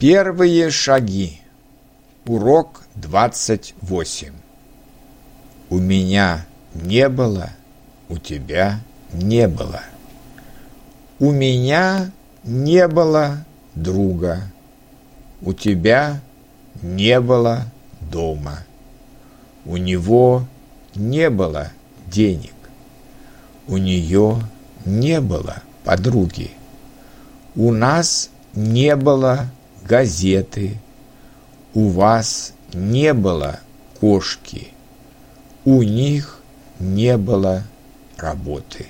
Первые шаги. Урок 28. У меня не было, у тебя не было. У меня не было друга. У тебя не было дома. У него не было денег. У нее не было подруги. У нас не было газеты. У вас не было кошки. У них не было работы.